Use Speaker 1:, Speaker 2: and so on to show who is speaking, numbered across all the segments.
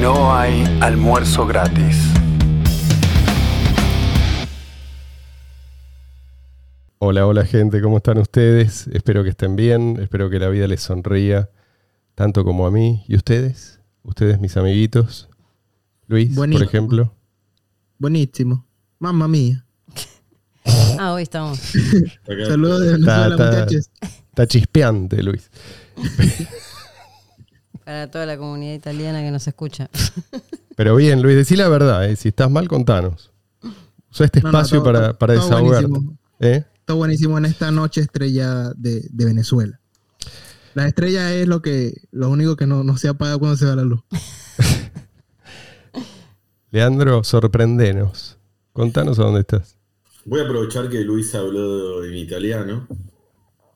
Speaker 1: No hay almuerzo gratis.
Speaker 2: Hola, hola gente, ¿cómo están ustedes? Espero que estén bien, espero que la vida les sonría tanto como a mí. ¿Y ustedes? ¿Ustedes, mis amiguitos? Luis, por ejemplo.
Speaker 3: Buenísimo. Mamma mía.
Speaker 4: Ah, hoy estamos.
Speaker 3: Saludos de
Speaker 2: Está-
Speaker 3: Venezuela,
Speaker 2: está-
Speaker 3: muchachos.
Speaker 2: Está chispeante, Luis.
Speaker 4: Para toda la comunidad italiana que nos escucha.
Speaker 2: Pero bien, Luis, decí la verdad, ¿eh? si estás mal, contanos. Usa este
Speaker 3: No, no,
Speaker 2: espacio
Speaker 3: todo-
Speaker 2: para, para
Speaker 3: todo
Speaker 2: desahogarte.
Speaker 3: buenísimo.
Speaker 2: ¿eh?
Speaker 3: Está buenísimo en esta noche estrella de, de Venezuela. La estrella es lo que lo único que no, no se apaga cuando se va la luz.
Speaker 2: Leandro, sorprendenos. Contanos a dónde estás.
Speaker 5: Voy a aprovechar que Luis habló en italiano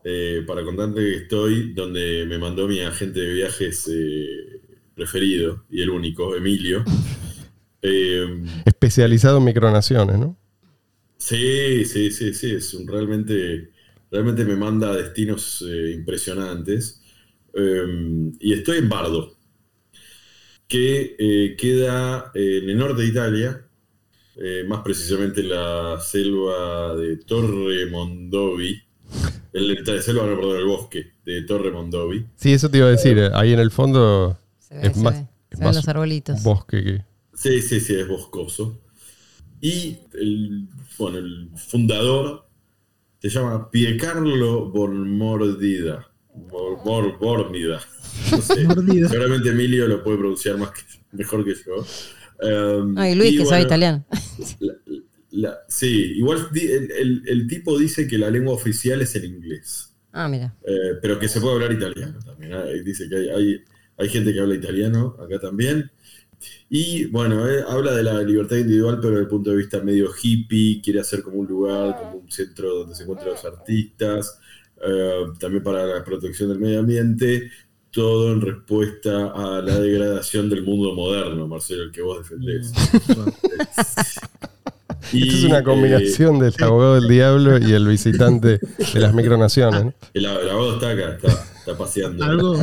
Speaker 5: eh, para contarte que estoy donde me mandó mi agente de viajes eh, preferido y el único, Emilio. Eh,
Speaker 2: Especializado en micronaciones, ¿no?
Speaker 5: sí, sí, sí, sí, es un, realmente, realmente me manda a destinos impresionantes. Eh, y estoy en Bardo, que queda en el norte de Italia, más precisamente en la selva de Torre Mondovi, el, la selva, no, perdón, el bosque de Torre Mondovi.
Speaker 2: Sí, eso te iba a decir. eh, Ahí en el fondo
Speaker 4: Se ve,
Speaker 2: es
Speaker 4: se
Speaker 2: más,
Speaker 4: ve.
Speaker 2: es
Speaker 4: Se ven
Speaker 2: más
Speaker 4: los arbolitos.
Speaker 2: bosque que...
Speaker 5: Sí, sí, sí, es boscoso. Y el, bueno, el fundador se llama Piercarlo Bormordida. Bor, Bor- Bormida. No sé.
Speaker 3: Mordida.
Speaker 5: Seguramente Emilio lo puede pronunciar más que- mejor que yo. Um,
Speaker 4: Ay, Luis,
Speaker 5: y
Speaker 4: que sabe
Speaker 5: bueno,
Speaker 4: italiano.
Speaker 5: la- la- sí, igual el, el- el tipo dice que la lengua oficial es el inglés,
Speaker 4: Ah, mira.
Speaker 5: eh, pero que se puede hablar italiano también. ¿eh? Dice que hay, hay, hay gente que habla italiano acá también. Y bueno, eh, habla de la libertad individual, pero desde el punto de vista medio hippie, quiere hacer como un lugar, como un centro donde se encuentran los artistas, eh, también para la protección del medio ambiente, todo en respuesta a la degradación del mundo moderno, Marcelo, el que vos defendés. Y,
Speaker 2: Esto es una
Speaker 5: eh,
Speaker 2: combinación del abogado del diablo y el visitante de las micronaciones. ¿no?
Speaker 5: el, el abogado está acá, está, está paseando.
Speaker 3: Algo,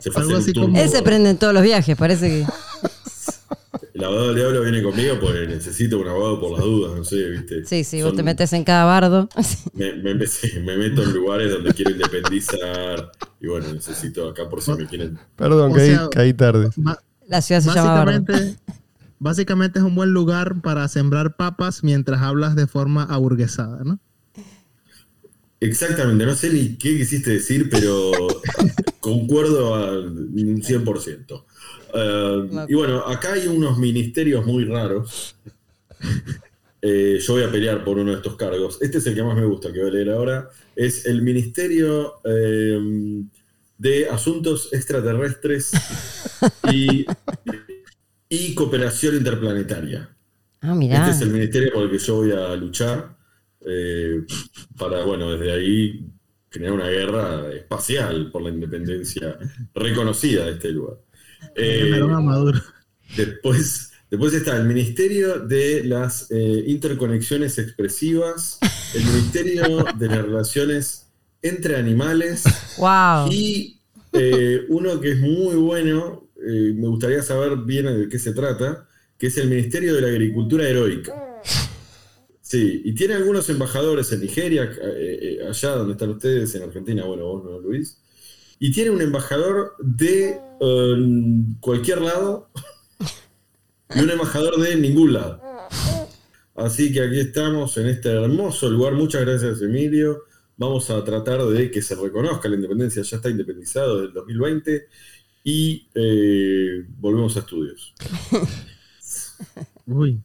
Speaker 5: Se fue a
Speaker 3: algo así como-
Speaker 4: Él se prende en todos los viajes, parece que.
Speaker 5: El abogado del diablo viene conmigo porque necesito un abogado por las dudas, no sé, ¿viste?
Speaker 4: Sí, sí, vos te metes en cada bardo.
Speaker 5: Me, me, me- sí, me meto en lugares donde quiero independizar y bueno, necesito acá por si me quieren.
Speaker 2: Perdón,
Speaker 3: O
Speaker 2: caí,
Speaker 3: sea,
Speaker 2: caí tarde.
Speaker 4: La ciudad se llama Bardo.
Speaker 3: Básicamente, es un buen lugar para sembrar papas mientras hablas de forma aburguesada, ¿no?
Speaker 5: Exactamente, no sé ni qué quisiste decir, pero concuerdo al 100%. Eh, y bueno, acá hay unos ministerios muy raros. Eh, yo voy a pelear por uno de estos cargos. Este es el que más me gusta, que voy a leer ahora. Es el Ministerio eh, de Asuntos Extraterrestres y, y Cooperación Interplanetaria.
Speaker 4: Ah, mirá.
Speaker 5: Este es el ministerio por el que yo voy a luchar eh, para, bueno, desde ahí generar una guerra espacial por la independencia reconocida de este lugar. Eh, después, después está el Ministerio de las eh, Interconexiones Expresivas, el Ministerio de las Relaciones entre Animales
Speaker 4: Wow.
Speaker 5: y eh, uno que es muy bueno, eh, me gustaría saber bien de qué se trata, que es el Ministerio de la Agricultura Heroica. Sí, y tiene algunos embajadores en Nigeria, eh, eh, allá donde están ustedes, en Argentina, bueno, vos no, Luis. Y tiene un embajador de eh, cualquier lado y un embajador de ningún lado. Así que aquí estamos en este hermoso lugar. Muchas gracias, Emilio. Vamos a tratar de que se reconozca la independencia. Ya está independizado del 2020 y eh, volvemos a estudios.
Speaker 3: Uy,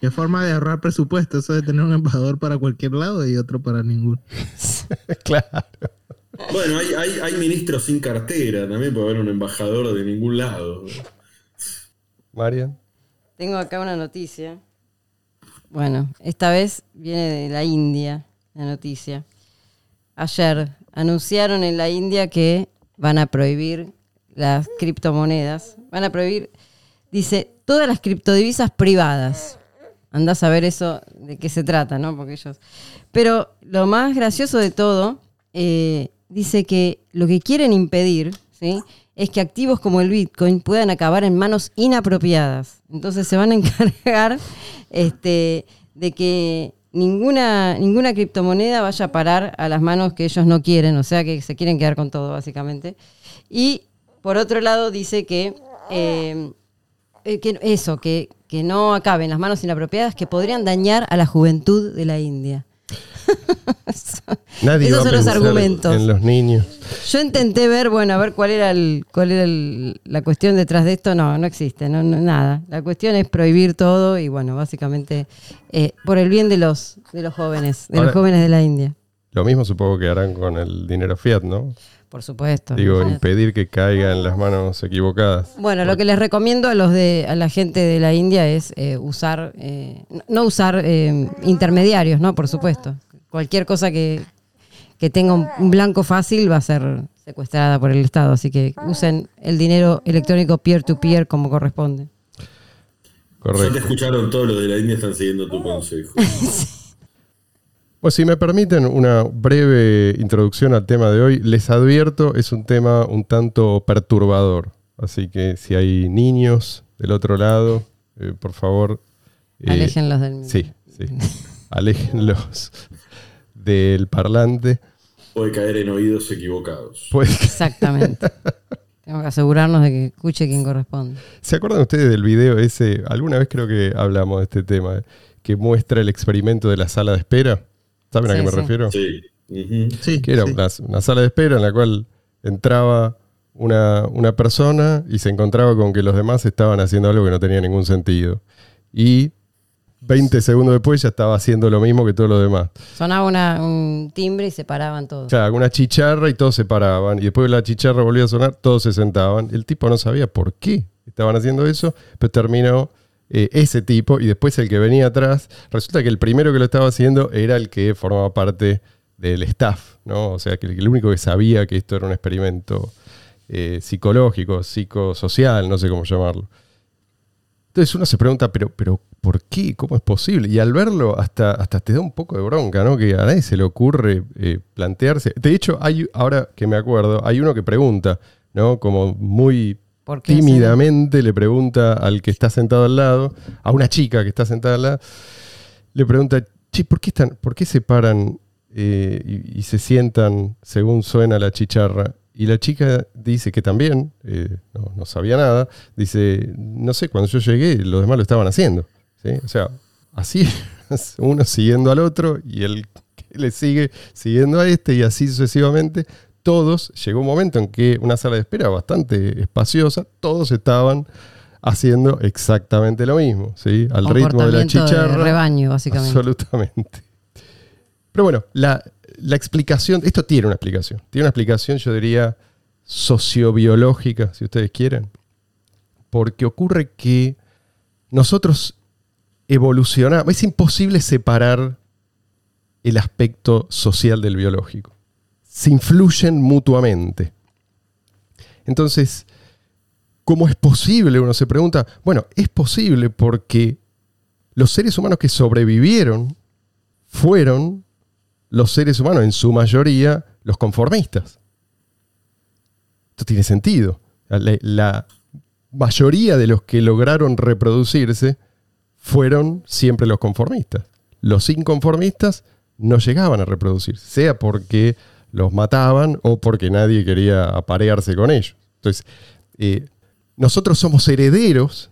Speaker 3: qué forma de ahorrar presupuesto, eso de tener un embajador para cualquier lado y otro para ninguno.
Speaker 2: claro.
Speaker 5: Bueno, hay, hay, hay ministros sin cartera, también puede haber un embajador de ningún lado.
Speaker 2: Marian.
Speaker 4: Tengo acá una noticia. Bueno, esta vez viene de la India, la noticia. Ayer anunciaron en la India que van a prohibir las criptomonedas. Van a prohibir, dice, todas las criptodivisas privadas. Andás a ver eso de qué se trata, ¿no? Porque ellos. Pero lo más gracioso de todo, eh, dice que lo que quieren impedir, ¿sí? es que activos como el Bitcoin puedan acabar en manos inapropiadas. Entonces se van a encargar este, de que ninguna, ninguna criptomoneda vaya a parar a las manos que ellos no quieren, o sea que se quieren quedar con todo, básicamente. Y por otro lado, dice que, eh, eh, que eso, que, que no acaben las manos inapropiadas que podrían dañar a la juventud de la India.
Speaker 2: Nadie
Speaker 4: Esos son los argumentos.
Speaker 2: en los niños.
Speaker 4: Yo intenté ver, bueno, a ver cuál era el, cuál era el- la cuestión detrás de esto. No, no existe, no, no- nada. La cuestión es prohibir todo y bueno, básicamente eh, por el bien de los de los jóvenes, de
Speaker 2: Ahora-
Speaker 4: los jóvenes de la India,
Speaker 2: Lo mismo supongo que harán con el dinero fiat, ¿no?
Speaker 4: Por supuesto.
Speaker 2: Digo, impedir que caiga en las manos equivocadas.
Speaker 4: Bueno, lo que les recomiendo a los de a la gente de la India es eh, usar, eh, no- usar eh, intermediarios, ¿no? Por supuesto. Cualquier cosa que, que tenga un, un blanco fácil va a ser secuestrada por el Estado, así que usen el dinero electrónico peer-to-peer como corresponde.
Speaker 5: Ya te
Speaker 2: Correcto.
Speaker 5: escucharon todos los de la India, están siguiendo tu consejo.
Speaker 2: Pues si me permiten una breve introducción al tema de hoy, les advierto, es un tema un tanto perturbador. Así que si hay niños del otro lado, eh, por favor... eh,
Speaker 4: Aléjenlos del
Speaker 2: Sí, sí. Aléjenlos del parlante.
Speaker 5: Puede caer en oídos equivocados.
Speaker 2: Pues,
Speaker 4: Exactamente. Tengo que asegurarnos de que escuche quien corresponde.
Speaker 2: ¿Se acuerdan ustedes del video ese? Alguna vez creo que hablamos de este tema, que muestra el experimento de la sala de espera. ¿Saben a
Speaker 4: Sí,
Speaker 2: qué me
Speaker 4: sí.
Speaker 2: refiero?
Speaker 5: Sí.
Speaker 2: Que era
Speaker 3: sí.
Speaker 2: una, una sala de espera en la cual entraba una, una persona y se encontraba con que los demás estaban haciendo algo que no tenía ningún sentido. Y 20 segundos después ya estaba haciendo lo mismo que todos los demás.
Speaker 4: Sonaba una- un timbre y se paraban todos.
Speaker 2: O sea, una chicharra y todos se paraban. Y después la chicharra volvía a sonar, todos se sentaban. El tipo no sabía por qué estaban haciendo eso, pero terminó eh, ese tipo y después el que venía atrás. Resulta que el primero que lo estaba haciendo era el que formaba parte del staff, ¿no? O sea, que el, único que sabía que esto era un experimento eh, psicológico, psicosocial, no sé cómo llamarlo. Entonces uno se pregunta, pero, pero ¿por qué? ¿Cómo es posible? Y al verlo hasta, hasta te da un poco de bronca, ¿no? Que a nadie se le ocurre eh, plantearse. De hecho, hay, ahora que me acuerdo, hay uno que pregunta, ¿no? Como muy
Speaker 4: ¿Por qué
Speaker 2: tímidamente le pregunta al que está sentado al lado, a una chica que está sentada al lado, le pregunta, ¿por qué, están, por qué se paran eh, y, se sientan según suena la chicharra? Y la chica dice que también, eh, no, no sabía nada, dice, no sé, cuando yo llegué los demás lo estaban haciendo. ¿sí? O sea, así, uno siguiendo al otro y el que le sigue siguiendo a este y así sucesivamente. Todos, llegó un momento en que una sala de espera bastante espaciosa, todos estaban haciendo exactamente lo mismo, ¿sí? Al ritmo de la
Speaker 4: Comportamiento de
Speaker 2: chicharra.
Speaker 4: rebaño, básicamente.
Speaker 2: Absolutamente. Pero bueno, la, la explicación, esto tiene una explicación. Tiene una explicación, yo diría, sociobiológica, si ustedes quieren. Porque ocurre que nosotros evolucionamos. Es imposible separar el aspecto social del biológico. Se influyen mutuamente. Entonces, ¿cómo es posible? Uno se pregunta, bueno, es posible porque los seres humanos que sobrevivieron fueron los seres humanos, en su mayoría, los conformistas. Esto tiene sentido. La, la mayoría de los que lograron reproducirse fueron siempre los conformistas. Los inconformistas no llegaban a reproducirse, sea porque los mataban o porque nadie quería aparearse con ellos. Entonces, eh, nosotros somos herederos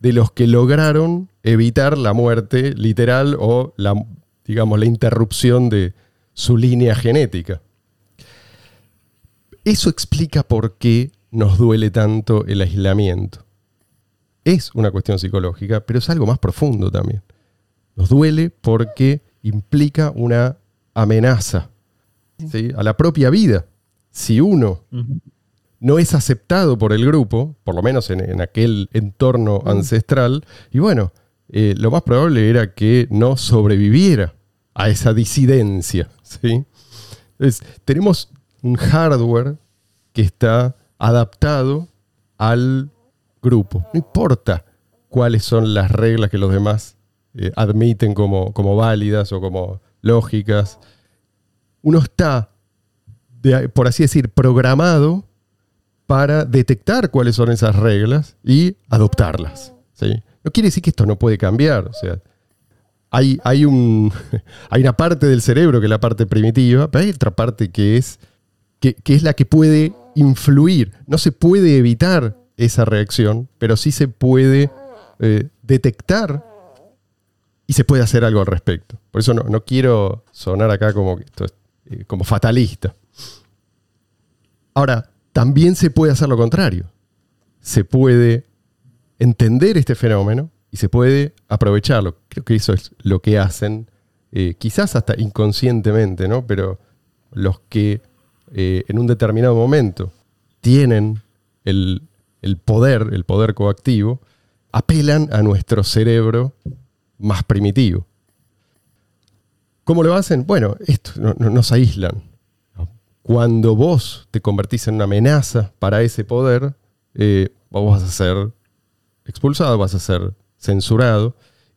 Speaker 2: de los que lograron evitar la muerte literal o la, digamos, la interrupción de su línea genética. Eso explica por qué nos duele tanto el aislamiento. Es una cuestión psicológica, pero es algo más profundo también. Nos duele porque implica una amenaza ¿sí? a la propia vida. Si uno no es aceptado por el grupo, por lo menos en, en aquel entorno ancestral, y bueno, eh, lo más probable era que no sobreviviera a esa disidencia. ¿sí? Entonces, tenemos un hardware que está adaptado al grupo. No importa cuáles son las reglas que los demás eh, admiten como, como válidas o como lógicas. Uno está, de- por así decir, programado para detectar cuáles son esas reglas y adoptarlas. No quiere decir que esto no puede cambiar. O sea, hay, un, hay una parte del cerebro que es la parte primitiva, pero hay otra parte que es, la que puede influir. No se puede evitar esa reacción, pero sí se puede eh, detectar y se puede hacer algo al respecto. Por eso no quiero sonar acá como, que esto es, eh, como fatalista. Ahora, también se puede hacer lo contrario. Se puede entender este fenómeno y se puede aprovecharlo. Creo que eso es lo que hacen, eh, quizás hasta inconscientemente, ¿no? Pero los que eh, en un determinado momento tienen el, el poder, el poder coactivo, apelan a nuestro cerebro más primitivo. ¿Cómo lo hacen? Bueno, esto, no- no- nos aíslan. Cuando vos te convertís en una amenaza para ese poder, eh, vos vas a ser expulsado, vas a ser censurado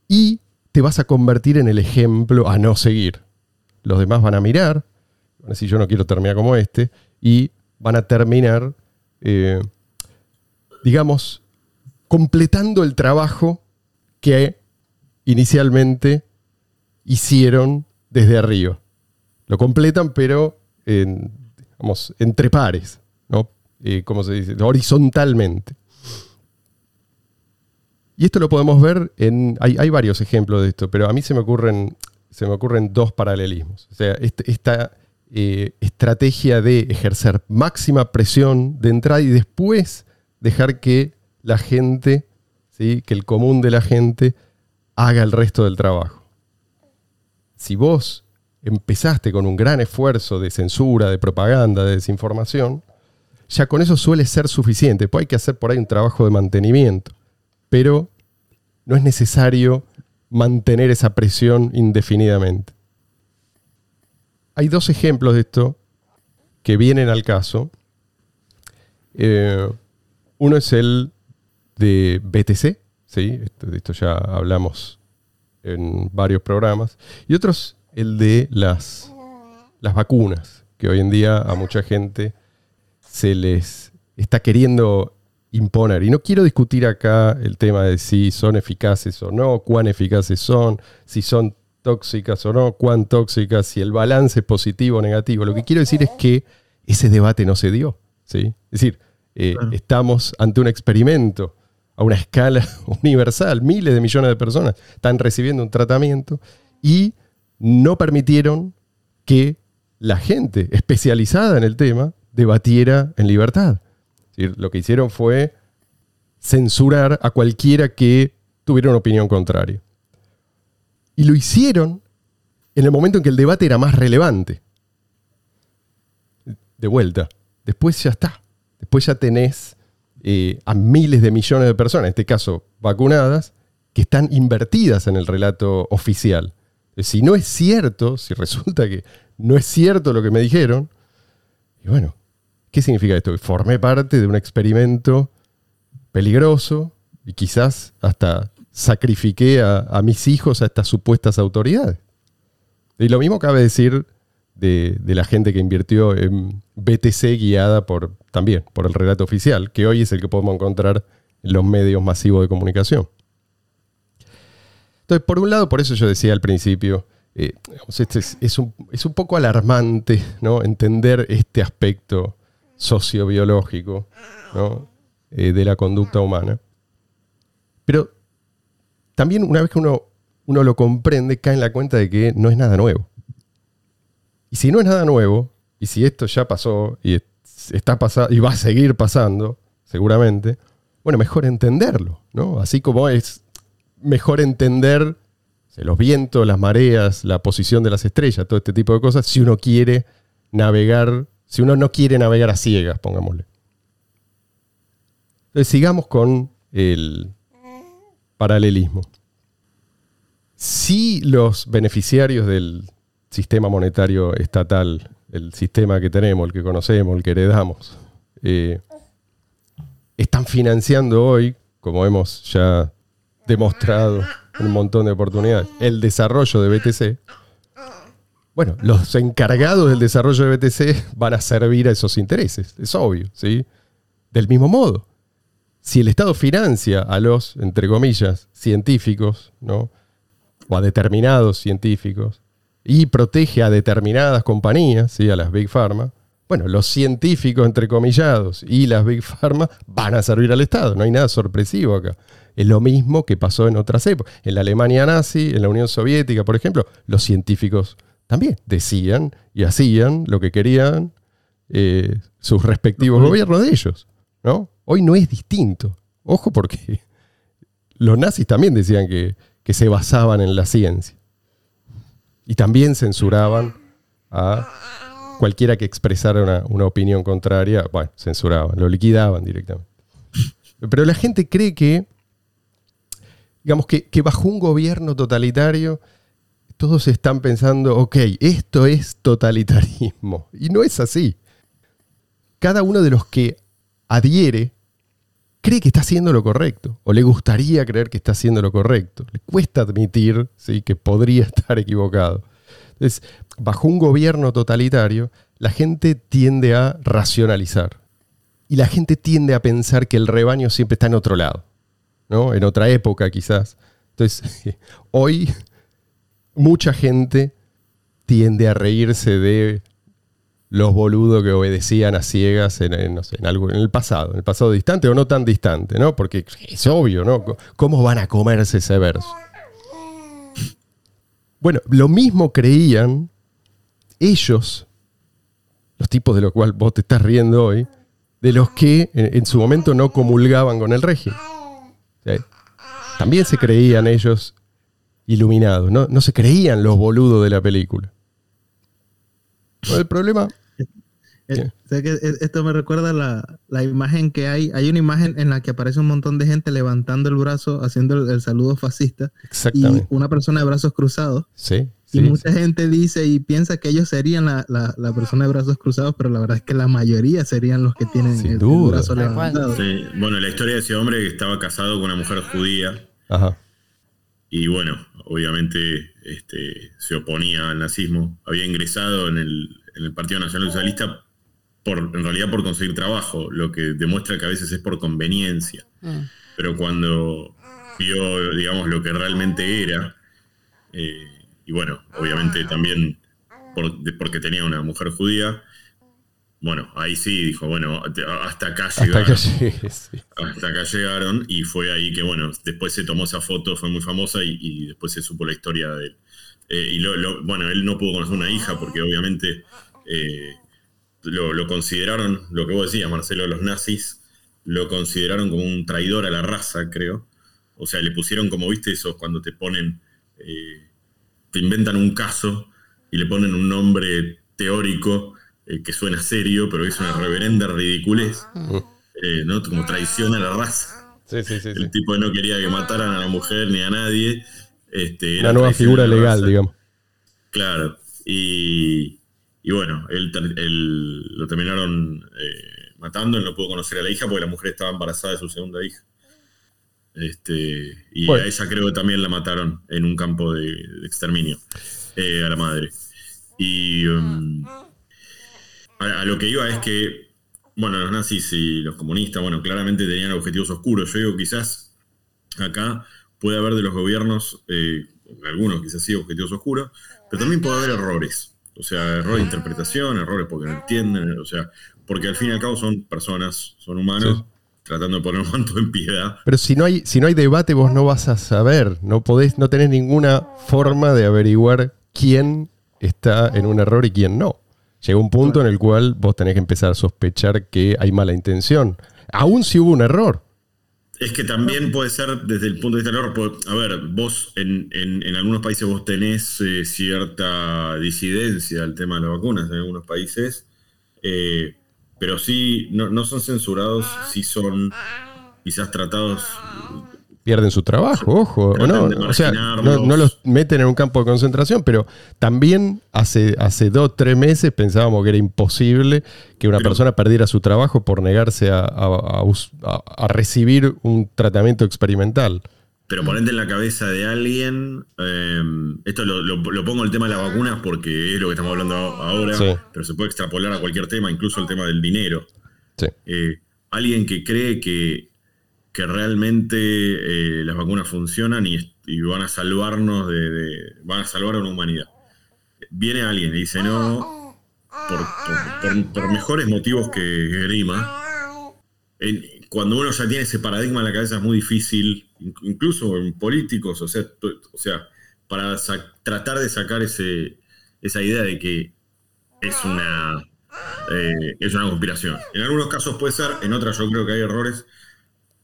Speaker 2: y te vas a convertir en el ejemplo a no seguir. Los demás van a mirar, van a decir yo no quiero terminar como este, y van a terminar, eh, digamos, completando el trabajo que inicialmente hicieron desde arriba. Lo completan, pero en, entre pares, ¿no? Eh, ¿Cómo se dice? Horizontalmente. Y esto lo podemos ver en. Hay, hay varios ejemplos de esto, pero a mí se me ocurren, se me ocurren dos paralelismos. O sea, este- esta eh, estrategia de ejercer máxima presión de entrada y después dejar que la gente, ¿sí? que el común de la gente, haga el resto del trabajo. Si vos empezaste con un gran esfuerzo de censura, de propaganda, de desinformación, ya con eso suele ser suficiente. Pues hay que hacer por ahí un trabajo de mantenimiento, pero no es necesario mantener esa presión indefinidamente. Hay dos ejemplos de esto que vienen al caso. Eh, uno es el de BTC, ¿sí? Esto- de esto ya hablamos en varios programas. Y otro es el de las, las vacunas, que hoy en día a mucha gente se les está queriendo imponer. Y no quiero discutir acá el tema de si son eficaces o no, cuán eficaces son, si son tóxicas o no, cuán tóxicas, si el balance es positivo o negativo. Lo que quiero decir es que ese debate no se dio. ¿sí? Es decir, eh, estamos ante un experimento a una escala universal. Miles de millones de personas están recibiendo un tratamiento y no permitieron que la gente especializada en el tema debatiera en libertad. Lo que hicieron fue censurar a cualquiera que tuviera una opinión contraria. Y lo hicieron en el momento en que el debate era más relevante. De vuelta. Después ya está. Después ya tenés eh, a miles de millones de personas, en este caso vacunadas, que están invertidas en el relato oficial. Si no es cierto, si resulta que no es cierto lo que me dijeron, y bueno, ¿qué significa esto? Formé parte de un experimento peligroso y quizás hasta sacrifiqué a mis hijos a estas supuestas autoridades. Y lo mismo cabe decir de, la gente que invirtió en BTC guiada por también por el relato oficial, que hoy es el que podemos encontrar en los medios masivos de comunicación. Entonces, por un lado, por eso yo decía al principio, eh, este es, es un, es un poco alarmante ¿no? entender este aspecto sociobiológico ¿no? eh, de la conducta humana. Pero también una vez que uno, uno lo comprende, cae en la cuenta de que no es nada nuevo. Y si no es nada nuevo, y si esto ya pasó y es- está y va a seguir pasando, seguramente, bueno, mejor entenderlo, ¿no? Así como es mejor entender los vientos, las mareas, la posición de las estrellas, todo este tipo de cosas, si uno quiere navegar, si uno no quiere navegar a ciegas, pongámosle. Entonces sigamos con el paralelismo. Si los beneficiarios del sistema monetario estatal, el sistema que tenemos, el que conocemos, el que heredamos, eh, están financiando hoy, como hemos ya demostrado un montón de oportunidades, el desarrollo de BTC, bueno, los encargados del desarrollo de BTC van a servir a esos intereses, es obvio, ¿sí? Del mismo modo, si el Estado financia a los, entre comillas, científicos, ¿no? o a determinados científicos, y protege a determinadas compañías, ¿sí? a las Big Pharma, bueno, los científicos, entrecomillados, y las Big Pharma van a servir al Estado. No hay nada sorpresivo acá. Es lo mismo que pasó en otras épocas. En la Alemania nazi, en la Unión Soviética, por ejemplo, los científicos también decían y hacían lo que querían eh, sus respectivos gobiernos de ellos. ¿no? Hoy no es distinto. Ojo porque los nazis también decían que, que se basaban en la ciencia. Y también censuraban a cualquiera que expresara una, una opinión contraria, bueno, censuraban, lo liquidaban directamente. Pero la gente cree que, digamos que, que bajo un gobierno totalitario, todos están pensando, ok, esto es totalitarismo. Y no es así. Cada uno de los que adhiere cree que está haciendo lo correcto, o le gustaría creer que está haciendo lo correcto. Le cuesta admitir ¿sí? que podría estar equivocado. Entonces, bajo un gobierno totalitario, la gente tiende a racionalizar. Y la gente tiende a pensar que el rebaño siempre está en otro lado, ¿no? En otra época quizás. Entonces, hoy mucha gente tiende a reírse de los boludos que obedecían a ciegas en, no sé, en algo, en el pasado, en el pasado distante o no tan distante, ¿no? Porque es obvio, ¿no? ¿Cómo van a comerse ese verso? Bueno, lo mismo creían ellos, los tipos de los cuales vos te estás riendo hoy, de los que en, su momento no comulgaban con el régimen. También se creían ellos iluminados, no, no se creían los boludos de la película. Bueno, el problema
Speaker 3: Eh, sé que esto me recuerda la, la imagen que hay. Hay una imagen en la que aparece un montón de gente levantando el brazo, haciendo el, el saludo fascista, y una persona de brazos cruzados.
Speaker 2: Sí,
Speaker 3: Y mucha
Speaker 2: sí.
Speaker 3: gente dice y piensa que ellos serían la, la- la persona de brazos cruzados, pero la verdad es que la mayoría serían los que tienen
Speaker 2: Sin
Speaker 3: el, brazo levantado.
Speaker 5: Sí, Bueno, la historia de ese hombre que estaba casado con una mujer judía
Speaker 2: Ajá.
Speaker 5: y bueno, obviamente este, se oponía al nazismo. Había ingresado en el, en el Partido Nacional Socialista por, en realidad por conseguir trabajo, lo que demuestra que a veces es por conveniencia.
Speaker 4: Mm.
Speaker 5: Pero cuando vio, digamos, lo que realmente era, eh, y bueno, obviamente también por- de- porque tenía una mujer judía, bueno, ahí sí dijo, bueno, hasta acá
Speaker 2: Hasta
Speaker 5: llegaron.
Speaker 2: que llegue, sí.
Speaker 5: Hasta acá llegaron y fue ahí que, bueno, después se tomó esa foto, fue muy famosa y, y después se supo la historia de él. Eh, y lo, lo- bueno, él no pudo conocer una hija porque obviamente eh, lo, lo consideraron, lo que vos decías, Marcelo, los nazis lo consideraron como un traidor a la raza, creo. O sea, le pusieron como, viste, esos cuando te ponen, eh, te inventan un caso y le ponen un nombre teórico eh, que suena serio, pero es una reverenda ridiculez. Eh, ¿no? Como traición a la raza.
Speaker 2: Sí, sí, sí, sí.
Speaker 5: El tipo no quería que mataran a la mujer ni a nadie. Este,
Speaker 2: Una nueva figura
Speaker 5: la
Speaker 2: legal,
Speaker 5: raza.
Speaker 2: digamos.
Speaker 5: Claro. Y, y bueno, él, lo terminaron eh, matando. Él no pudo conocer a la hija porque la mujer estaba embarazada de su segunda hija. Este, y
Speaker 2: Bueno.
Speaker 5: a ella creo que también la mataron en un campo de, de exterminio. eh, a la madre. Y um, a, a lo que iba es que, bueno, los nazis y los comunistas, bueno, claramente tenían objetivos oscuros. Yo digo, quizás acá puede haber de los gobiernos, eh, algunos quizás sí, objetivos oscuros, pero también puede haber errores. O sea, errores de interpretación, errores porque no entienden, o sea, porque al fin y al cabo son personas, son humanos,
Speaker 2: Sí.
Speaker 5: tratando de poner un manto en piedad.
Speaker 2: Pero si no hay, si no hay debate, vos no vas a saber. No podés, no tenés ninguna forma de averiguar quién está en un error y quién no. Llega un punto en el cual vos tenés que empezar a sospechar que hay mala intención. Aún si hubo un error.
Speaker 5: Es que también puede ser desde el punto de vista del error. A ver, vos en, en- en algunos países vos tenés eh, cierta disidencia al tema de las vacunas, en algunos países, eh, pero sí, no, no son censurados, sí son quizás tratados.
Speaker 2: Pierden su trabajo, ojo. O, no, o sea, no, los meten en un campo de concentración, pero también hace, hace dos, tres meses pensábamos que era imposible que una
Speaker 5: Pero-
Speaker 2: persona perdiera su trabajo por negarse a, a- recibir un tratamiento experimental.
Speaker 5: Pero ponerte en la cabeza de alguien, eh, esto lo, lo- lo pongo el tema de las vacunas porque es lo que estamos hablando ahora,
Speaker 2: Sí.
Speaker 5: pero se puede extrapolar a cualquier tema, incluso el tema del dinero.
Speaker 2: Sí.
Speaker 5: Eh, alguien que cree que, que realmente eh, las vacunas funcionan y, van a salvarnos de, van a salvar a una humanidad. Viene alguien y dice no, por, mejores motivos que Grima. cuando uno ya tiene ese paradigma en la cabeza es muy difícil, incluso en políticos, o sea, o sea para tratar de sacar ese, esa idea de que es una, eh, es una conspiración. En algunos casos puede ser, en otras yo creo que hay errores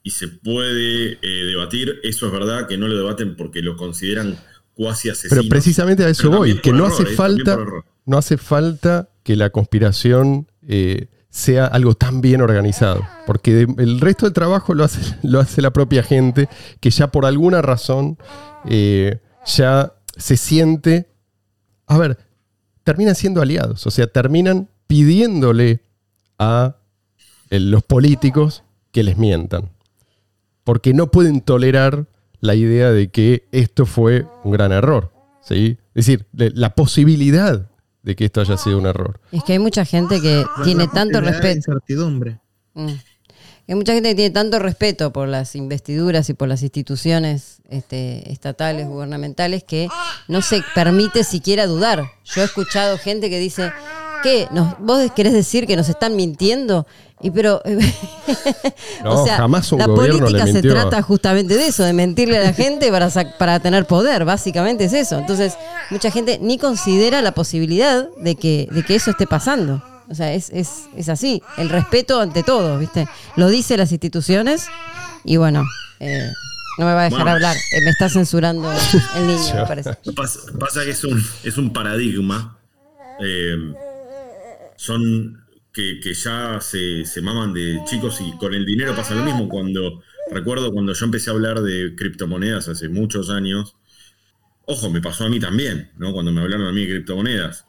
Speaker 5: y se puede eh, debatir. Eso es verdad que no lo debaten porque lo consideran cuasi asesinos.
Speaker 2: Pero precisamente a eso voy, que no hace falta, no hace falta que la conspiración eh, sea algo tan bien organizado, porque el resto del trabajo lo hace, lo hace la propia gente que ya por alguna razón ya se siente, a ver, terminan siendo aliados, o sea, terminan pidiéndole a los políticos que les mientan, porque no pueden tolerar la idea de que esto fue un gran error. ¿sí? Es decir, la posibilidad de que esto haya sido un error.
Speaker 4: Es que hay mucha gente que tiene tanto respeto.
Speaker 3: Incertidumbre.
Speaker 4: Mm. Hay mucha gente que tiene tanto respeto por las investiduras y por las instituciones este, estatales, gubernamentales, que no se permite siquiera dudar. Yo he escuchado gente que dice, ¿qué? ¿Vos querés decir que nos están mintiendo? Y pero,
Speaker 2: o sea, jamás un
Speaker 4: la política se trata justamente de eso, de mentirle a la gente para, para tener poder, básicamente es eso. Entonces, mucha gente ni considera la posibilidad de que, de que eso esté pasando. O sea, es, es, es así. El respeto ante todo, ¿viste? Lo dice las instituciones y bueno, eh, no me va a dejar hablar. Eh, me está censurando el niño, me parece.
Speaker 5: Pasa, que es un, es un paradigma. Eh, son que, ya se, se, maman de chicos y con el dinero pasa lo mismo. Cuando recuerdo cuando yo empecé a hablar de criptomonedas hace muchos años, ojo, me pasó a mí también, ¿no? Cuando me hablaron a mí de criptomonedas.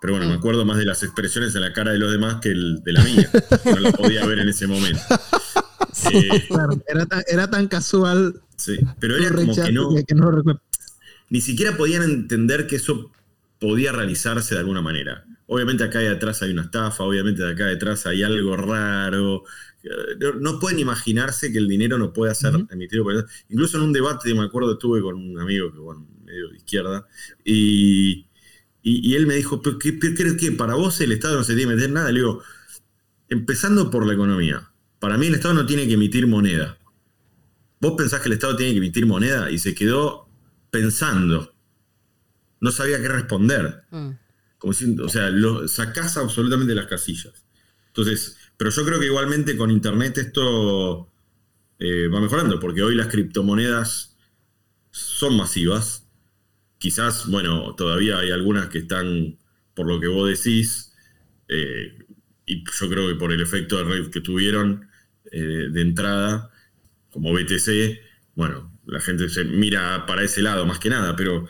Speaker 5: Pero bueno, me acuerdo más de las expresiones en la cara de los demás que de la mía. No la podía ver en ese momento.
Speaker 3: Eh, era, tan, casual.
Speaker 5: Sí, pero era como que no, ni siquiera podían entender que eso podía realizarse de alguna manera. Obviamente acá detrás hay una estafa, obviamente de acá detrás hay algo raro. No pueden imaginarse que el dinero no puede ser emitido por Incluso en un debate, me acuerdo, estuve con un amigo que, bueno, medio de izquierda, y y, él me dijo, ¿qué, crees que para vos el Estado no se tiene que meter nada? Le digo, empezando por la economía. Para mí el Estado no tiene que emitir moneda. ¿Vos pensás que el Estado tiene que emitir moneda? Y se quedó pensando. No sabía qué responder. Mm. O sea, lo sacás absolutamente las casillas. Entonces, pero yo creo que igualmente con Internet esto eh, va mejorando, porque hoy las criptomonedas son masivas quizás, bueno, todavía hay algunas que están, por lo que vos decís, eh, y yo creo que por el efecto de red que tuvieron eh, de entrada, como BTC, bueno, la gente se mira para ese lado más que nada, pero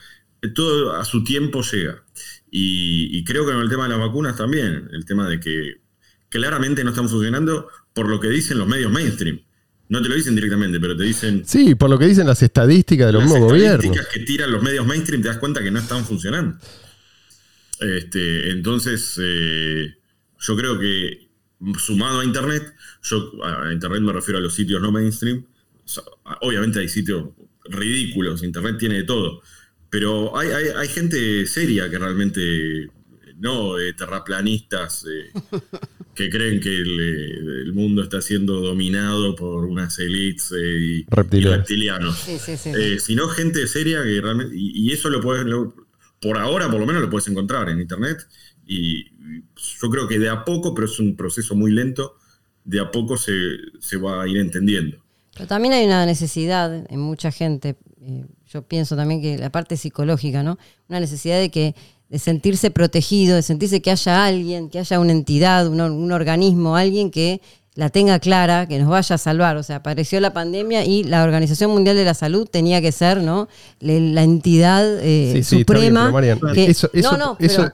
Speaker 5: todo a su tiempo llega. Y, y creo que en el tema de las vacunas también, el tema de que claramente no están funcionando por lo que dicen los medios mainstream. No te lo dicen directamente, pero te dicen.
Speaker 2: Sí, por lo que dicen las estadísticas de los mismos gobiernos. Las
Speaker 5: estadísticas que tiran los medios mainstream te das cuenta que no están funcionando. Este, entonces, eh, yo creo que sumado a Internet, yo a Internet me refiero a los sitios no mainstream. Obviamente hay sitios ridículos, Internet tiene de todo. Pero hay, hay gente seria que realmente no eh, terraplanistas eh, que creen que el, mundo está siendo dominado por unas elites eh, y, reptilianos, sino gente seria que realmente, y, eso lo puedes, por ahora por lo menos lo puedes encontrar en internet y yo creo que de a poco, pero es un proceso muy lento, de a poco se, se va a ir entendiendo.
Speaker 4: Pero también hay una necesidad en mucha gente, yo pienso también que la parte psicológica, ¿no? Una necesidad de que de sentirse protegido, de sentirse que haya alguien, que haya una entidad, un, organismo, alguien que la tenga clara, que nos vaya a salvar. O sea, apareció la pandemia y la Organización Mundial de la Salud tenía que ser ¿no? la entidad eh, suprema.
Speaker 2: eso,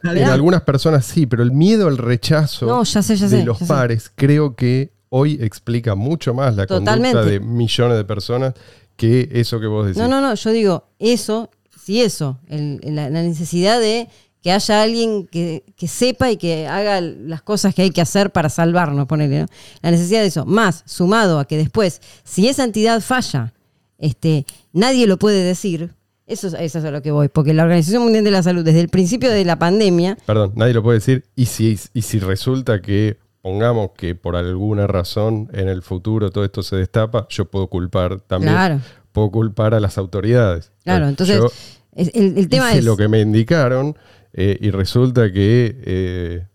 Speaker 2: en algunas personas sí, pero el miedo al rechazo de los pares creo que hoy explica mucho más la conducta de millones de personas que eso que vos decís.
Speaker 4: No, no, no, yo digo eso, sí eso, la necesidad de que haya alguien que, que sepa y que haga las cosas que hay que hacer para salvarnos, ponerle, ¿no? La necesidad de eso. Más, sumado a que después, si esa entidad falla, este, nadie lo puede decir. Eso, es- eso es a lo que voy, porque la Organización Mundial de la Salud, desde el principio de la pandemia,
Speaker 2: Perdón, nadie lo puede decir. Y si, y si resulta que, pongamos que por alguna razón en el futuro todo esto se destapa, yo puedo culpar también.
Speaker 4: Claro.
Speaker 2: Puedo culpar a las autoridades.
Speaker 4: claro, entonces
Speaker 2: Yo
Speaker 4: es- el, el tema
Speaker 2: hice
Speaker 4: es...
Speaker 2: lo que me indicaron eh, y resulta que eh,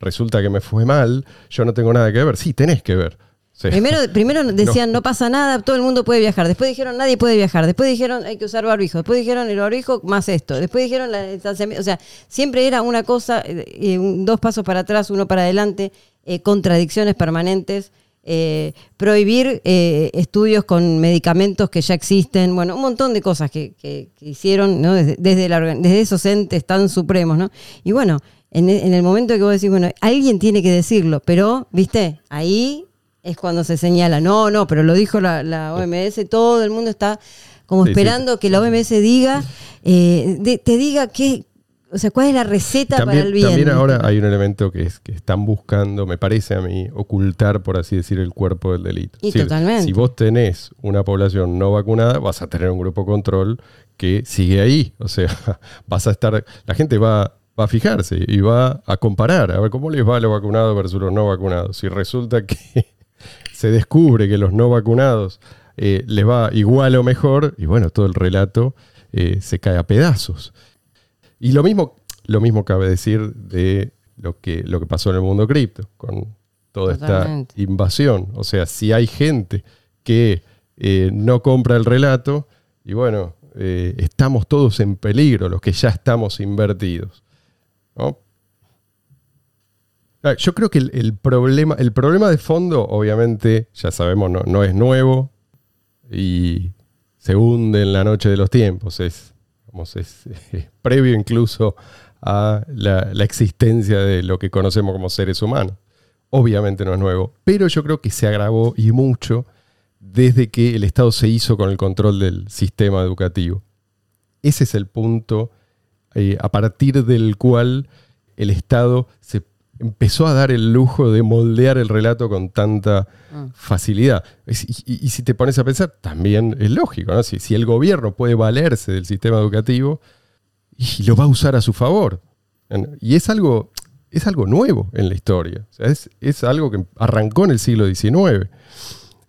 Speaker 2: resulta que me fue mal, yo no tengo nada que ver. Sí, tenés que ver. Sí.
Speaker 4: Primero, primero decían no. pasa nada, todo el mundo puede viajar. Después dijeron nadie puede viajar. Después dijeron hay que usar barbijo. Después dijeron el barbijo más esto. Después dijeron la distanciamiento. O sea, siempre era una cosa, eh, eh, dos pasos para atrás, uno para adelante, eh, contradicciones permanentes. eh, prohibir estudios con medicamentos que ya existen, bueno, un montón de cosas que, que- que hicieron ¿no? desde, desde, la desde esos entes tan supremos, ¿no? Y bueno, en, en el momento que vos decís, bueno, alguien tiene que decirlo, pero, viste, ahí es cuando se señala, no, no, pero lo dijo la, la OMS, todo el mundo está como
Speaker 2: Sí, sí.
Speaker 4: esperando que la OMS diga, eh, de- te diga qué, o sea, cuál es la receta para el bien.
Speaker 2: también ahora hay un elemento que es que están buscando, me parece a mí, ocultar, por así decir, el cuerpo del delito.
Speaker 4: Y
Speaker 2: decir,
Speaker 4: totalmente.
Speaker 2: Si vos tenés una población no vacunada, vas a tener un grupo control que sigue ahí. O sea, vas a estar, la gente va, va a fijarse y va a comparar, a ver cómo les va a los vacunados versus los no vacunados. Si resulta que se descubre que los no vacunados eh, les va igual o mejor, y bueno, todo el relato eh, se cae a pedazos. Y lo mismo, lo mismo cabe decir de lo que, lo que pasó en el mundo cripto, con toda
Speaker 4: Totalmente.
Speaker 2: esta invasión. O sea, si hay gente que eh, no compra el relato, y bueno, estamos todos en peligro, los que ya estamos invertidos. ¿no? Ah, Yo creo que el, problema, el problema de fondo, obviamente, ya sabemos, no, es nuevo y se hunde en la noche de los tiempos. Es, previo incluso a la, la existencia de lo que conocemos como seres humanos. Obviamente no es nuevo, pero yo creo que se agravó y mucho desde que el Estado se hizo con el control del sistema educativo. Ese es el punto eh, a partir del cual el Estado se empezó a dar el lujo de moldear el relato con tanta facilidad. Es- Y, y- y si te pones a pensar, también es lógico, ¿no? Si, si el gobierno puede valerse del sistema educativo y lo va a usar a su favor. Y es algo, es algo nuevo en la historia. O sea, es, es algo que arrancó en el siglo XIX.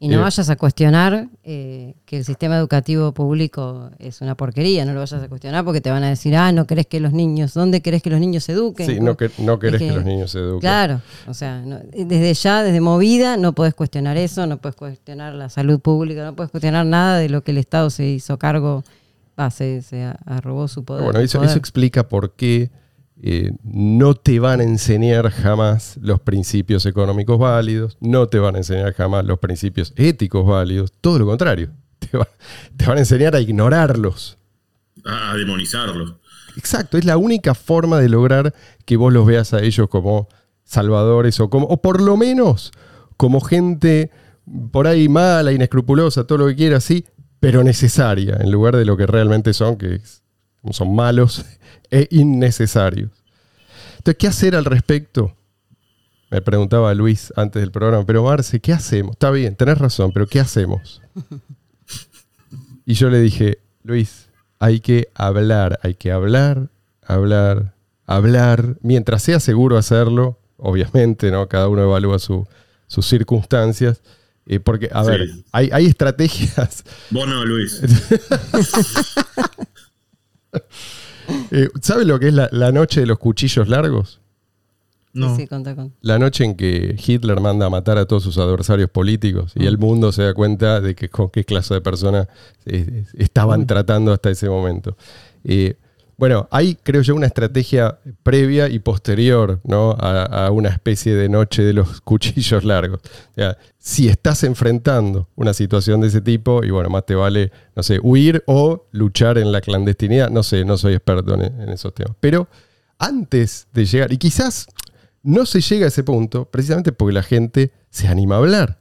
Speaker 4: Y no
Speaker 2: Eh,
Speaker 4: vayas a cuestionar eh, que el sistema educativo público es una porquería, no lo vayas a cuestionar porque te van a decir, ah, no querés que los niños, ¿dónde querés que los niños se eduquen?
Speaker 2: Sí, no, que, no querés
Speaker 4: Es
Speaker 2: que, los niños se eduquen.
Speaker 4: Claro, o sea, no- desde ya, desde movida, no puedes cuestionar eso, no puedes cuestionar la salud pública, no puedes cuestionar nada de lo que el Estado se hizo cargo, va, se, arrobó su poder.
Speaker 2: Bueno, eso,
Speaker 4: poder.
Speaker 2: eso explica por qué eh, no te van a enseñar jamás los principios económicos válidos, no te van a enseñar jamás los principios éticos válidos, todo lo contrario. Te, va- te van a enseñar a ignorarlos.
Speaker 5: A, a demonizarlo.
Speaker 2: Exacto, es la única forma de lograr que vos los veas a ellos como salvadores o como, o por lo menos como gente por ahí mala, inescrupulosa, todo lo que quiera, sí, pero necesaria, en lugar de lo que realmente son, que es- son malos e innecesarios. Entonces, ¿qué hacer al respecto? Me preguntaba Luis antes del programa, pero Marce, ¿qué hacemos? Está bien, tenés razón, pero ¿qué hacemos? Y yo le dije, Luis, hay que hablar, hay que hablar, hablar, hablar, mientras sea seguro hacerlo, obviamente, ¿no? Cada uno evalúa su- sus circunstancias. eh, porque, a
Speaker 5: Sí.
Speaker 2: ver, hay, hay estrategias.
Speaker 5: Vos no, Luis.
Speaker 2: Eh, ¿Sabe lo que es la, la noche de los cuchillos largos?
Speaker 3: No.
Speaker 4: Sí, contá.
Speaker 2: La noche en que Hitler manda a matar a todos sus adversarios políticos y el mundo se da cuenta de que con qué clase de personas eh, estaban tratando hasta ese momento. Eh, bueno, hay, creo yo, una estrategia previa y posterior ¿no? a, una especie de noche de los cuchillos largos. O sea, si estás enfrentando una situación de ese tipo, y bueno, más te vale, no sé, huir o luchar en la clandestinidad. No sé, no soy experto en, en esos temas. Pero antes de llegar, y quizás no se llega a ese punto precisamente porque la gente se anima a hablar.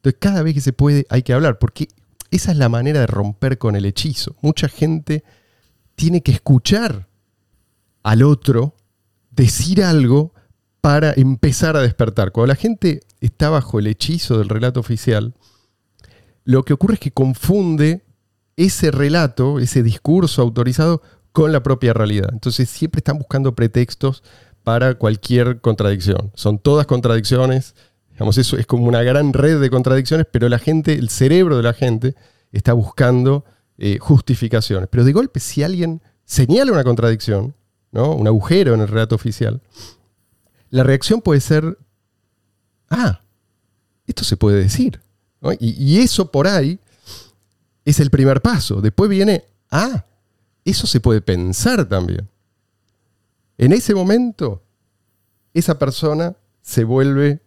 Speaker 2: Entonces, cada vez que se puede hay que hablar, porque esa es la manera de romper con el hechizo. Mucha gente tiene que escuchar al otro decir algo para empezar a despertar. Cuando la gente está bajo el hechizo del relato oficial, lo que ocurre es que confunde ese relato, ese discurso autorizado con la propia realidad. Entonces siempre están buscando pretextos para cualquier contradicción. Son todas contradicciones, digamos, eso es como una gran red de contradicciones, pero la gente, el cerebro de la gente está buscando eh, justificaciones. Pero de golpe, si alguien señala una contradicción, ¿no? un agujero en el relato oficial, la reacción puede ser, ah, esto se puede decir. Y, eso por ahí es el primer paso. Después viene, ah, eso se puede pensar también. En ese momento, esa persona se vuelve,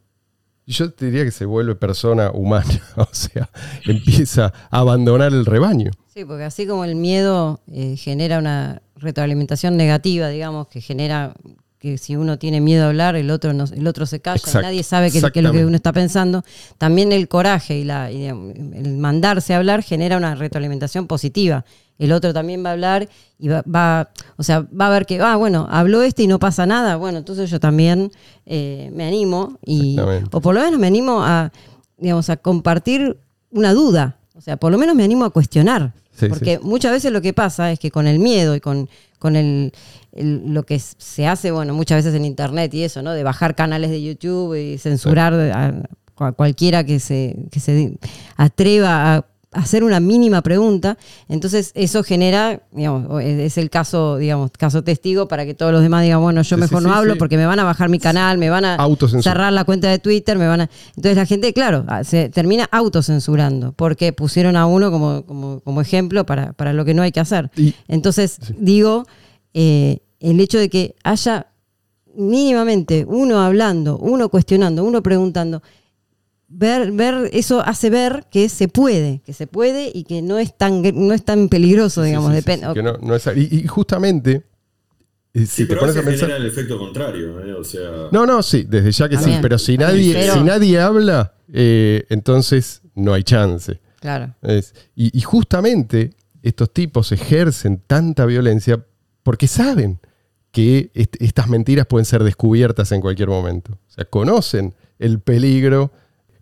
Speaker 2: yo te diría que se vuelve persona humana, o sea, empieza a abandonar el rebaño.
Speaker 4: Sí, porque así como el miedo eh, genera una retroalimentación negativa, digamos, que genera que si uno tiene miedo a hablar, el otro, el otro se calla y nadie sabe qué es lo que uno está pensando. También el coraje y, la, el mandarse a hablar genera una retroalimentación positiva. El otro también va a hablar y va, o sea, va a ver que, ah, bueno, habló este y no pasa nada. Bueno, entonces yo también eh, me animo y, o por lo menos me animo a, digamos, a compartir una duda. O sea, por lo menos me animo a cuestionar. porque muchas veces lo que pasa es que con el miedo y con, con el, lo que se hace, bueno, muchas veces en internet y eso, ¿no? De bajar canales de YouTube y censurar a, cualquiera que se, que se atreva a hacer una mínima pregunta, entonces eso genera, digamos, es el caso, digamos, caso testigo para que todos los demás digan, bueno, yo mejor no hablo porque me van a bajar mi canal, me van a cerrar la cuenta de Twitter, me van a... Entonces la gente, claro, ah, se termina autocensurando porque pusieron a uno como, como, ejemplo para, para, lo que no hay que hacer. entonces, digo, eh, el hecho de que haya mínimamente uno hablando, uno cuestionando, uno preguntando, ver, ver, eso hace ver que se puede, que se puede y que no es tan, no es tan peligroso, digamos. depende.
Speaker 2: y, justamente,
Speaker 5: eh, si te pones a pensar. el efecto contrario, ¿eh? o sea...
Speaker 2: No, no, sí, desde ya que sí, pero si nadie, si nadie habla, eh, entonces no hay chance.
Speaker 4: Claro.
Speaker 2: y, y justamente estos tipos ejercen tanta violencia porque saben que estas mentiras pueden ser descubiertas en cualquier momento. O sea, conocen el peligro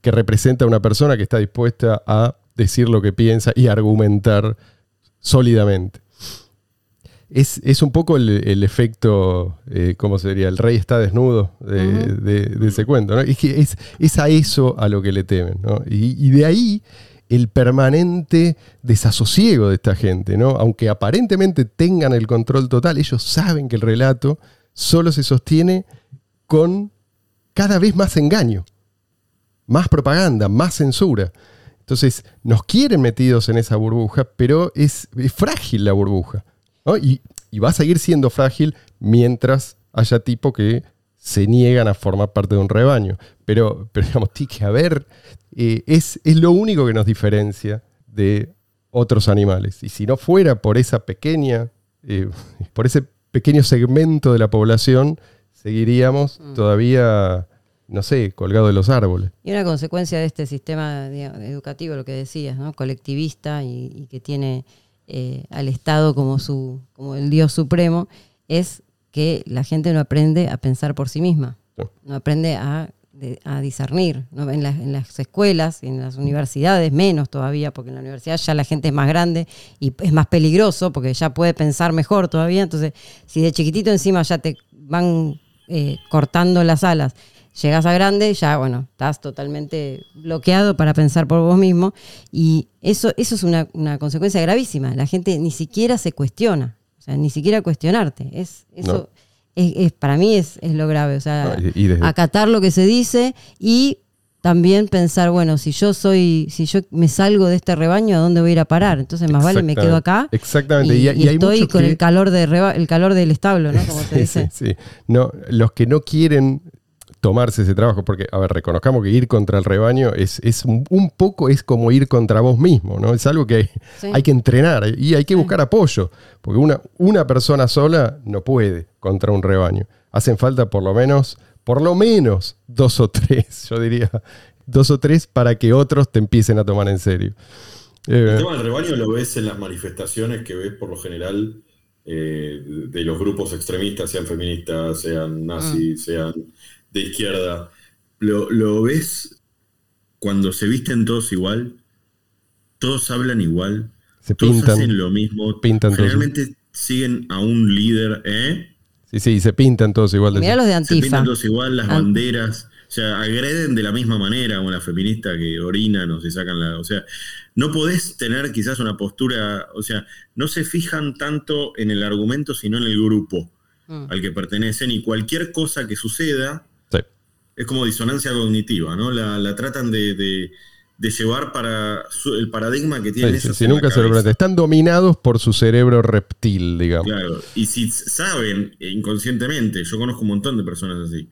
Speaker 2: que representa una persona que está dispuesta a decir lo que piensa y argumentar sólidamente. Es, un poco el, efecto, eh, ¿cómo se diría? El rey está desnudo de, ese cuento. ¿no? Es, que es, a eso a lo que le temen. Y, y, de ahí el permanente desasosiego de esta gente, ¿no? Aunque aparentemente tengan el control total, ellos saben que el relato solo se sostiene con cada vez más engaño, más propaganda, más censura. Entonces, nos quieren metidos en esa burbuja, pero es, frágil la burbuja. Y, y, va a seguir siendo frágil mientras haya tipo que se niegan a formar parte de un rebaño. Pero, pero digamos, tiene que haber, eh, es, es lo único que nos diferencia de otros animales. Y si no fuera por esa pequeña, eh, por ese pequeño segmento de la población, seguiríamos mm. todavía, no sé, colgado de los árboles.
Speaker 4: Y una consecuencia de este sistema educativo, lo que decías, ¿no? colectivista y, que tiene eh, al Estado como, su, como el Dios supremo, es que la gente no aprende a pensar por sí misma, no aprende a, discernir. En, las escuelas y en las universidades menos todavía, porque en la universidad ya la gente es más grande y es más peligroso porque ya puede pensar mejor todavía. Entonces, si de chiquitito encima ya te van eh, cortando las alas, llegas a grande, ya bueno, estás totalmente bloqueado para pensar por vos mismo. Y eso, eso es una, una consecuencia gravísima. La gente ni siquiera se cuestiona. O sea, ni siquiera cuestionarte. Es, eso es, para mí es, lo grave. O sea, acatar lo que se dice y también pensar, bueno, si yo soy, si yo me salgo de este rebaño, ¿a dónde voy a ir a parar? Entonces más vale me quedo acá.
Speaker 2: Exactamente.
Speaker 4: Y, estoy con el calor de el calor del establo, ¿no? Como se dice.
Speaker 2: Sí, sí. No, los que no quieren tomarse ese trabajo, porque, a ver, reconozcamos que ir contra el rebaño es, es un, poco, es como ir contra vos mismo, ¿no? Es algo que hay, que entrenar y hay que buscar apoyo, porque una, una persona sola no puede contra un rebaño. Hacen falta por lo menos, por lo menos dos o tres, yo diría, dos o tres para que otros te empiecen a tomar en serio.
Speaker 5: el eh, tema del rebaño lo ves en las manifestaciones que ves por lo general eh, de los grupos extremistas, sean feministas, sean nazis,
Speaker 4: Mm.
Speaker 5: sean de izquierda. Lo, lo ves cuando se visten todos igual, todos hablan igual,
Speaker 2: Se
Speaker 5: todos
Speaker 2: pintan.
Speaker 5: hacen lo mismo,
Speaker 2: pintan todos.
Speaker 5: generalmente siguen a un líder, ¿eh?
Speaker 2: Sí, sí, se pintan todos igual.
Speaker 4: Mirá los de
Speaker 5: Se
Speaker 4: Antifa.
Speaker 5: pintan todos igual, las
Speaker 4: An-
Speaker 5: banderas, o sea, agreden de la misma manera, como las feministas que orinan o se sacan la. O sea, no podés tener quizás una postura, o sea, no se fijan tanto en el argumento, sino en el grupo
Speaker 4: Mm.
Speaker 5: al que pertenecen y cualquier cosa que suceda. Es como disonancia cognitiva, ¿no? La, la tratan de, de- de llevar para su- el paradigma que tienen
Speaker 2: Sí,
Speaker 5: en la
Speaker 2: nunca se lo
Speaker 5: cabeza.
Speaker 2: plantean. Están dominados por su cerebro reptil, digamos.
Speaker 5: Claro, y si saben eh, inconscientemente, yo conozco un montón de personas así,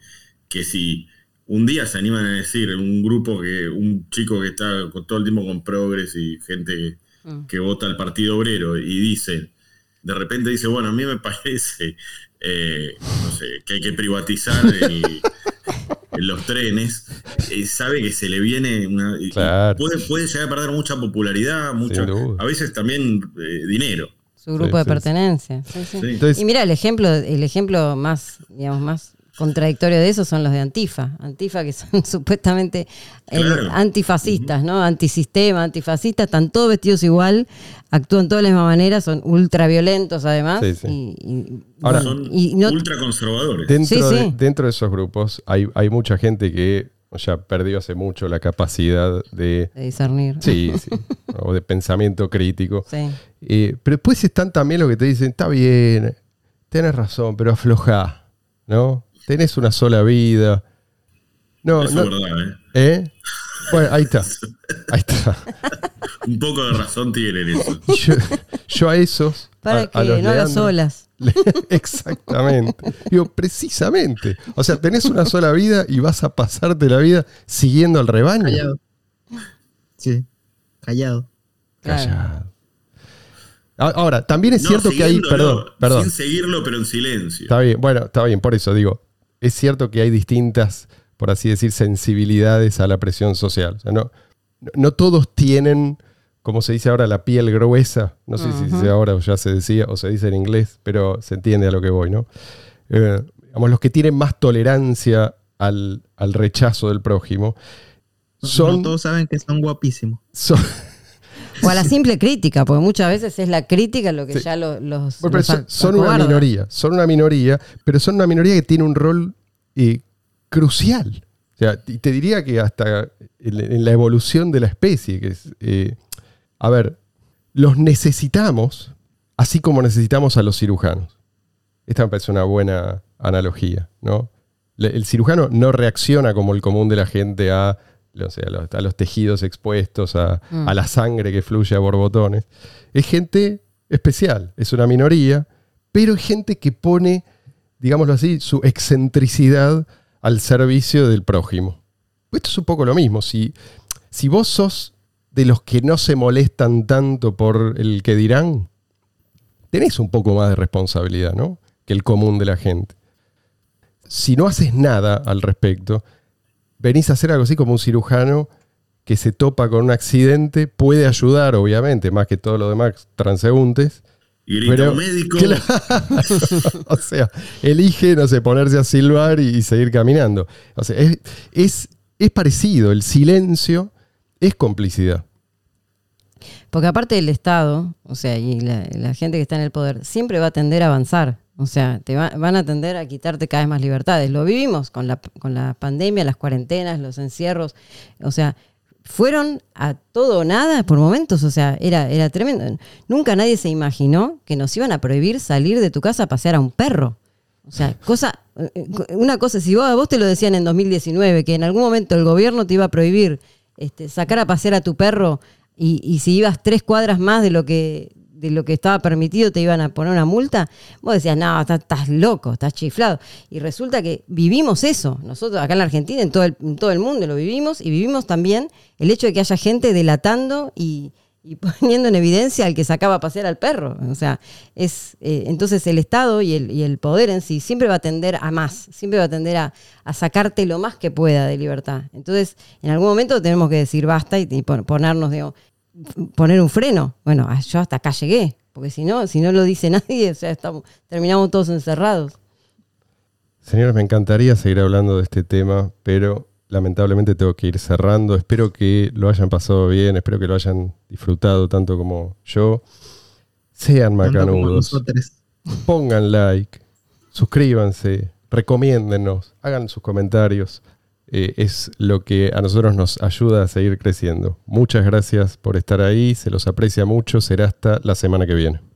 Speaker 5: que si un día se animan a decir un grupo que, un chico que está con- todo el tiempo con progres y gente
Speaker 4: Mm.
Speaker 5: que vota al Partido Obrero y dice, de repente dice, bueno, a mí me parece, eh, no sé, que hay que privatizar el- los trenes, eh, sabe que se le viene una...
Speaker 2: Claro.
Speaker 5: puede, puede llegar a perder mucha popularidad, mucha,
Speaker 2: duda.
Speaker 5: a veces también eh, dinero.
Speaker 4: Su grupo
Speaker 2: Sí,
Speaker 4: de
Speaker 2: sí,
Speaker 4: pertenencia. Sí, sí.
Speaker 5: Sí.
Speaker 2: Entonces,
Speaker 4: Y mira, el ejemplo, el ejemplo más, digamos, más contradictorio de eso son los de Antifa. Antifa, que son supuestamente eh,
Speaker 5: Claro.
Speaker 4: antifascistas, ¿no? Antisistema, antifascistas, están todos vestidos igual, actúan todos de la misma manera, son ultraviolentos además.
Speaker 2: Sí, sí.
Speaker 4: Y, y-
Speaker 2: Ahora-
Speaker 5: Son
Speaker 4: y no-
Speaker 5: ultraconservadores.
Speaker 2: dentro,
Speaker 4: Sí,
Speaker 2: de,
Speaker 4: sí.
Speaker 2: dentro de esos grupos hay, hay mucha gente que ya perdió hace mucho la capacidad de,
Speaker 4: de discernir.
Speaker 2: sí, sí, o de pensamiento crítico.
Speaker 4: Sí.
Speaker 2: Eh, pero después están también los que te dicen, está bien, tenés razón, pero aflojá, ¿no? Tenés una sola vida. No,
Speaker 5: Eso
Speaker 2: no,
Speaker 5: es verdad, ¿eh?
Speaker 2: ¿eh? Bueno, ahí está. Ahí está.
Speaker 5: Un poco de razón tienen eso.
Speaker 2: Yo, yo a esos.
Speaker 4: Para
Speaker 2: a- a
Speaker 4: que
Speaker 2: los
Speaker 4: no hagas olas.
Speaker 2: Exactamente. Digo, precisamente. O sea, tenés una sola vida y vas a pasarte la vida siguiendo al rebaño.
Speaker 3: Callado. Sí, callado.
Speaker 2: Callado. A- Ahora, también es
Speaker 5: No,
Speaker 2: cierto que hay. Perdón, perdón.
Speaker 5: Sin seguirlo, pero en silencio.
Speaker 2: Está bien, bueno, está bien, por eso digo. Es cierto que hay distintas, por así decir, sensibilidades a la presión social. O sea, no, no todos tienen, como se dice ahora, la piel gruesa. No sé si se dice ahora o ya se decía o se dice en inglés, pero se entiende a lo que voy, ¿no? Eh, digamos, los que tienen más tolerancia al, al rechazo del prójimo son,
Speaker 3: No todos saben que son guapísimos.
Speaker 2: son-
Speaker 4: O a la simple crítica, porque muchas veces es la crítica lo que
Speaker 2: Sí.
Speaker 4: ya lo- los.
Speaker 2: Bueno, pero
Speaker 4: los
Speaker 2: son, una minoría, son una minoría, pero son una minoría que tiene un rol eh, crucial. O sea, y te diría que hasta en, la evolución de la especie, que es, eh, a ver, los necesitamos, así como necesitamos a los cirujanos. Esta me parece una buena analogía, ¿no? El cirujano no reacciona como el común de la gente a, a, los, a los tejidos expuestos, a,
Speaker 4: Mm.
Speaker 2: a la sangre que fluye a borbotones. Es gente especial, es una minoría, pero es gente que pone, digámoslo así, su excentricidad al servicio del prójimo. Esto es un poco lo mismo. Si, si vos sos de los que no se molestan tanto por el que dirán, tenés un poco más de responsabilidad, ¿no? Que el común de la gente. Si no haces nada al respecto, venís a hacer algo así como un cirujano que se topa con un accidente, puede ayudar, obviamente, más que todo lo demás transeúntes.
Speaker 5: Y grita
Speaker 2: Pero-
Speaker 5: un médico.
Speaker 2: Claro. o sea, elige, no sé, ponerse a silbar y, y seguir caminando. O sea, es, es, es parecido. El silencio es complicidad.
Speaker 4: Porque aparte del Estado, o sea, y la, la gente que está en el poder, siempre va a tender a avanzar. O sea, te va- van a tender a quitarte cada vez más libertades. Lo vivimos con la, con la pandemia, las cuarentenas, los encierros. O sea, fueron a todo o nada por momentos. O sea, era, era tremendo. Nunca nadie se imaginó que nos iban a prohibir salir de tu casa a pasear a un perro. O sea, cosa, eh, una cosa, si vos, vos te lo decían en 2019, que en algún momento el gobierno te iba a prohibir este, sacar a pasear a tu perro y, y si ibas tres cuadras más de lo que de lo que estaba permitido te iban a poner una multa, vos decías, no, estás, loco, estás chiflado. Y resulta que vivimos eso. Nosotros acá en la Argentina, en todo el, todo el mundo lo vivimos y vivimos también el hecho de que haya gente delatando y, y poniendo en evidencia al que sacaba a pasear al perro. O sea, es eh, entonces el Estado y el, y el poder en sí siempre va a tender a más, siempre va a tender a, a sacarte lo más que pueda de libertad. Entonces, en algún momento tenemos que decir basta y, y pon- ponernos, digo, poner un freno. Bueno, ah, yo hasta acá llegué. porque si no, si no lo dice nadie, o sea, estamos, terminamos todos encerrados.
Speaker 2: Señores, me encantaría seguir hablando de este tema, pero lamentablemente tengo que ir cerrando. Espero que lo hayan pasado bien, espero que lo hayan disfrutado tanto como yo. Sean macanudos. Pongan like, suscríbanse, recomiéndennos, hagan sus comentarios. Eh, es lo que a nosotros nos ayuda a seguir creciendo. Muchas gracias por estar ahí, se los aprecia mucho, será hasta la semana que viene.